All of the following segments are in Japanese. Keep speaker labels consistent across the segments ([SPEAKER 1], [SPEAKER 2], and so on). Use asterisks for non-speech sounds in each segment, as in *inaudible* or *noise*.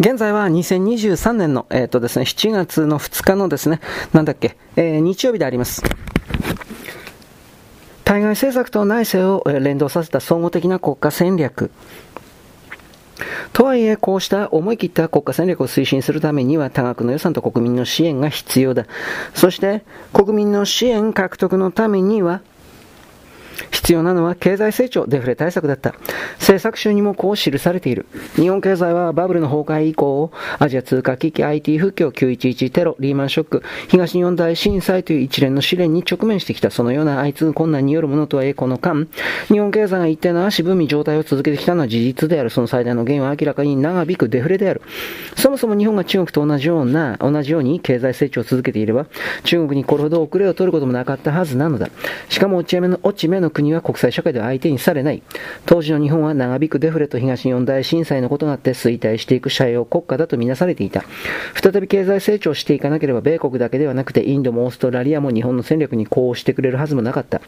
[SPEAKER 1] 現在は2023年の、えっ、ー、とですね、7月の2日のですね、なんだっけ、えー、日曜日であります。対外政策と内政を連動させた総合的な国家戦略。とはいえ、こうした思い切った国家戦略を推進するためには多額の予算と国民の支援が必要だ。そして、国民の支援獲得のためには、必要なのは経済成長、デフレ対策だった。政策集にもこう記されている。日本経済はバブルの崩壊以降、アジア通貨危機、IT 不況、911テロ、リーマンショック、東日本大震災という一連の試練に直面してきた。そのような相次ぐ困難によるものとはいえ、この間、日本経済が一定の足踏み状態を続けてきたのは事実である。その最大の原因は明らかに長引くデフレである。そもそも日本が中国と同じような、同じように経済成長を続けていれば、中国にこれほど遅れを取ることもなかったはずなのだ。しかも落ち目の、落ち目の国は国際社会では相手にされない。当時の日本は長引くデフレと東日本大震災のことがあって衰退していく社用国家だとみなされていた。再び経済成長していかなければ米国だけではなくてインドもオーストラリアも日本の戦略に呼応してくれるはずもなかった。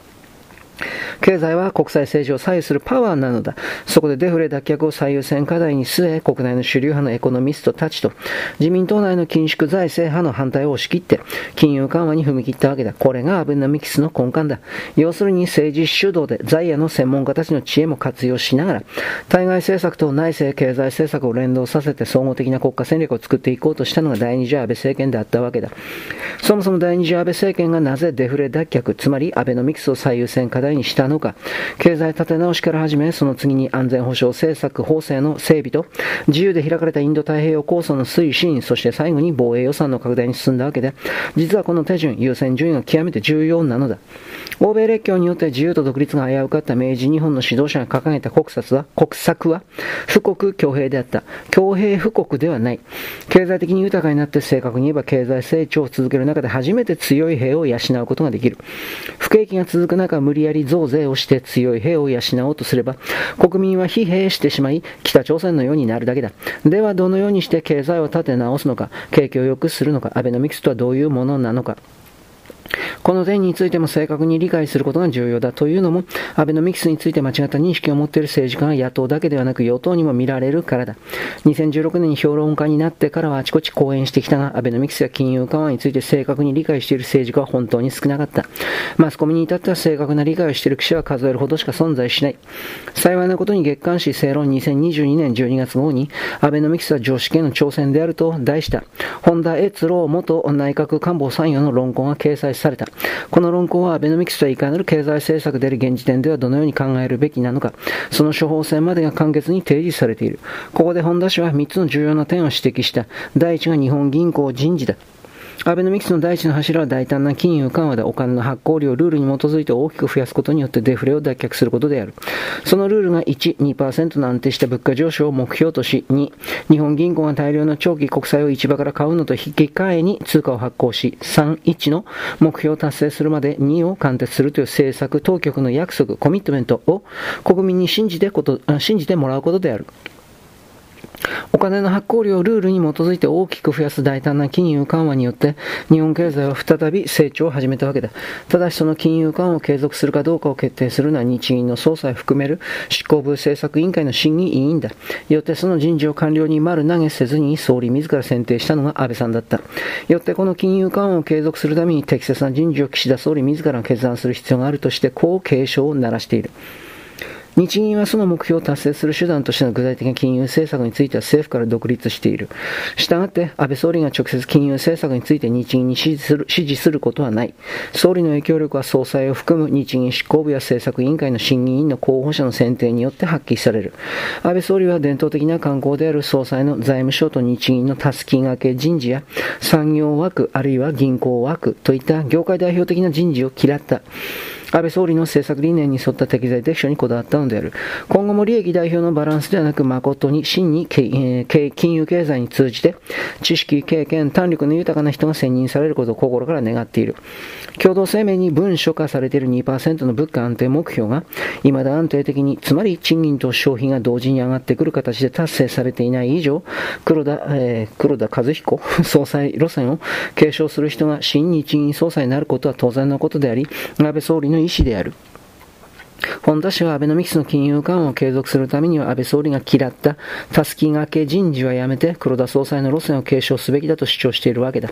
[SPEAKER 1] 経済は国際政治を左右するパワーなのだ。そこでデフレ脱却を最優先課題に据え、国内の主流派のエコノミストたちと、自民党内の緊縮財政派の反対を押し切って、金融緩和に踏み切ったわけだ。これがアベノミクスの根幹だ。要するに政治主導で在野の専門家たちの知恵も活用しながら、対外政策と内政経済政策を連動させて総合的な国家戦略を作っていこうとしたのが第二次安倍政権であったわけだ。そもそも第二次安倍政権がなぜデフレ脱却、つまりアベノミクスを最優先課題にしたのか、経済立て直しから始め、その次に安全保障政策法制の整備と、自由で開かれたインド太平洋構想の推進、そして最後に防衛予算の拡大に進んだわけで、実はこの手順、優先順位が極めて重要なのだ。欧米列強によって自由と独立が危うかった明治日本の指導者が掲げた国策は、国策は、富国強兵であった。強兵富国ではない。経済的に豊かになって正確に言えば経済成長を続ける中で初めて強い兵を養うことができる。不景気が続く中、無理やり増税をして強い兵を養おうとすれば、国民は疲弊してしまい、北朝鮮のようになるだけだ。では、どのようにして経済を立て直すのか、景気を良くするのか、アベノミクスとはどういうものなのか。この点についても正確に理解することが重要だというのも、アベノミクスについて間違った認識を持っている政治家が野党だけではなく与党にも見られるからだ。2016年に評論家になってからはあちこち講演してきたが、アベノミクスや金融緩和について正確に理解している政治家は本当に少なかった。マスコミに至っては正確な理解をしている記者は数えるほどしか存在しない。幸いなことに月刊誌正論2022年12月号に、アベノミクスは常識への挑戦であると題した、本田悦郎元内閣官房参与の論考が掲載されされた。この論考はアベノミクスとはいかなる経済政策である現時点ではどのように考えるべきなのか、その処方箋までが簡潔に提示されている。ここで本田氏は3つの重要な点を指摘した。第1が日本銀行人事だ。アベノミクスの第一の柱は大胆な金融緩和でお金の発行量を、ルールに基づいて大きく増やすことによってデフレを脱却することである。そのルールが1、2%の安定した物価上昇を目標とし、2、日本銀行が大量の長期国債を市場から買うのと引き換えに通貨を発行し、3、1の目標を達成するまで2を貫徹するという政策当局の約束、コミットメントを国民に信じてこと、信じてもらうことである。お金の発行量ルールに基づいて大きく増やす大胆な金融緩和によって日本経済は再び成長を始めたわけだ。ただしその金融緩和を継続するかどうかを決定するのは日銀の総裁を含める執行部政策委員会の審議委員だ。よってその人事を官僚に丸投げせずに総理自ら選定したのが安倍さんだった。よってこの金融緩和を継続するために適切な人事を岸田総理自ら決断する必要があるとしてこう警鐘を鳴らしている。日銀はその目標を達成する手段としての具体的な金融政策については政府から独立している。したがって、安倍総理が直接金融政策について日銀に指示する指示することはない。総理の影響力は総裁を含む日銀執行部や政策委員会の審議委員の候補者の選定によって発揮される。安倍総理は伝統的な観光である総裁の財務省と日銀のたすきがけ人事や産業枠あるいは銀行枠といった業界代表的な人事を嫌った。安倍総理の政策理念に沿った適材適所にこだわったのである。今後も利益代表のバランスではなく、誠に真に金融経済に通じて、知識、経験、胆力の豊かな人が選任されることを心から願っている。共同声明に文書化されている2%の物価安定目標が、未だ安定的に、つまり賃金と消費が同時に上がってくる形で達成されていない以上、黒田、えー、黒田和彦 *laughs* 総裁路線を継承する人が新日銀総裁になることは当然のことであり、安倍総理の意思である。本田氏はアベノミクスの金融緩和を継続するためには安倍総理が嫌ったたすきがけ人事はやめて黒田総裁の路線を継承すべきだと主張しているわけだ。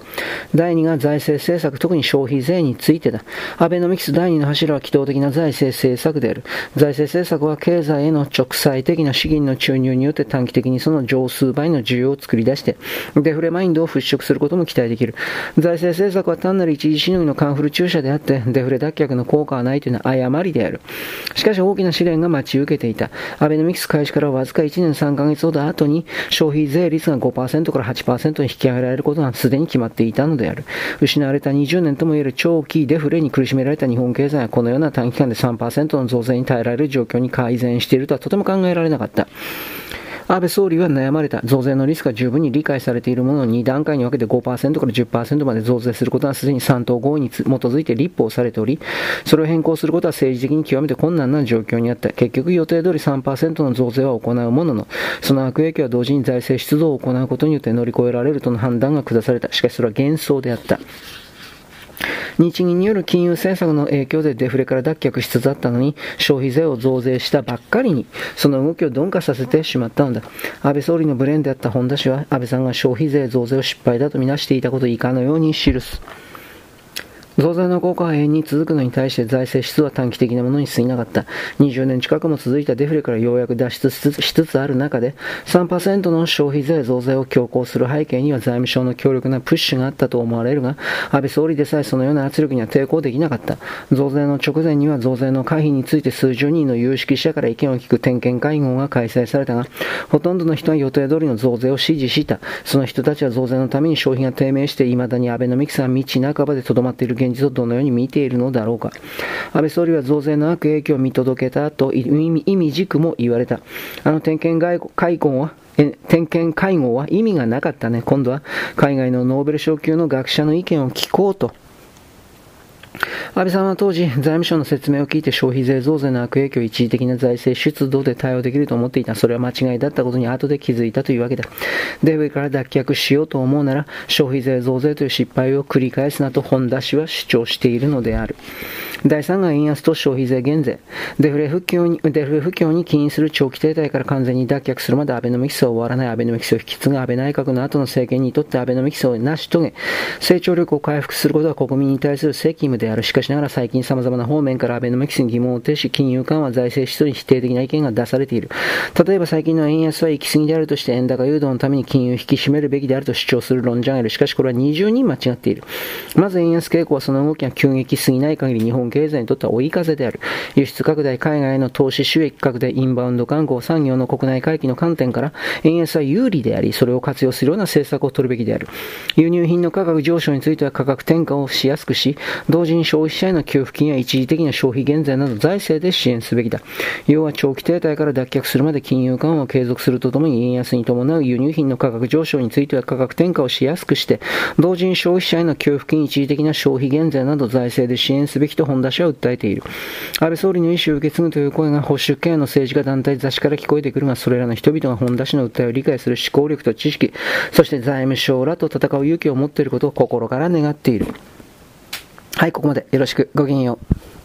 [SPEAKER 1] 第2が財政政策、特に消費税についてだ。アベノミクス第2の柱は機動的な財政政策である。財政政策は経済への直裁的な資金の注入によって短期的にその上数倍の需要を作り出して、デフレマインドを払拭することも期待できる。財政政策は単なる一時しのぎのカンフル注射であって、デフレ脱却の効果はないというのは誤りである。しかし大きな試練が待ち受けていた。アベノミクス開始からわずか1年3ヶ月ほど後に消費税率が5%から8%に引き上げられることがすでに決まっていたのである。失われた20年ともいえる長期デフレに苦しめられた日本経済はこのような短期間で3%の増税に耐えられる状況に改善しているとはとても考えられなかった。安倍総理は悩まれた。増税のリスクが十分に理解されているものを2段階に分けて5%から10%まで増税することはすでに3党合意に基づいて立法されており、それを変更することは政治的に極めて困難な状況にあった。結局予定通り3%の増税は行うものの、その悪影響は同時に財政出動を行うことによって乗り越えられるとの判断が下された。しかしそれは幻想であった。日銀による金融政策の影響でデフレから脱却しつつあったのに、消費税を増税したばっかりに、その動きを鈍化させてしまったのだ。安倍総理のブレーンであった本田氏は、安倍さんが消費税増税を失敗だとみなしていたことを以下のように記す。増税の効果は永遠に続くのに対して財政出は短期的なものに過ぎなかった。20年近くも続いたデフレからようやく脱出しつつある中で、3%の消費税増税を強行する背景には財務省の強力なプッシュがあったと思われるが、安倍総理でさえそのような圧力には抵抗できなかった。増税の直前には増税の回避について数十人の有識者から意見を聞く点検会合が開催されたが、ほとんどの人は予定通りの増税を支持した。その人たちは増税のために消費が低迷して未だに安倍のミクスが道半ばで留まっている現実をどのように見ているのだろうか。安倍総理は増税の悪影響を見届けたと意味軸も言われた。あの点検会合は点検会合は意味がなかったね。今度は海外のノーベル賞級の学者の意見を聞こうと安倍さんは当時、財務省の説明を聞いて消費税増税の悪影響を一時的な財政出動で対応できると思っていた。それは間違いだったことに後で気づいたというわけだ。デブから脱却しようと思うなら、消費税増税という失敗を繰り返すなと本田氏は主張しているのである。第3が円安と消費税減税。デフレ不況に、デフレ不況に起因する長期停滞から完全に脱却するまでアベノミクスは終わらないアベノミクスを引き継ぐ安倍内閣の後の政権にとってアベノミクスを成し遂げ、成長力を回復することは国民に対する責務である。しかしながら最近様々な方面からアベノミクスに疑問を呈し、金融緩和、財政出動に否定的な意見が出されている。例えば最近の円安は行き過ぎであるとして円高誘導のために金融を引き締めるべきであると主張する論者がいる。しかしこれは二重に間違っている。まず円安傾向はその動きが急激すぎない限り日本経済にとっては追い風である。輸出拡大、海外への投資収益拡大、インバウンド観光、産業の国内回帰の観点から、円安は有利であり、それを活用するような政策を取るべきである。輸入品の価格上昇については価格転嫁をしやすくし、同時に消費者への給付金や一時的な消費減税など財政で支援すべきだ。要は長期停滞から脱却するまで金融緩和を継続するとともに円安に伴う輸入品の価格上昇については価格転嫁をしやすくして、同時に消費者への給付金一時的な消費減税など財政で支援すべきと本本田氏は訴えている。安倍総理の意思を受け継ぐという声が保守系の政治家団体雑誌から聞こえてくるが、それらの人々が本田氏の訴えを理解する思考力と知識、そして財務省らと戦う勇気を持っていることを心から願っている。はい、ここまでよろしく。ごきげんよう。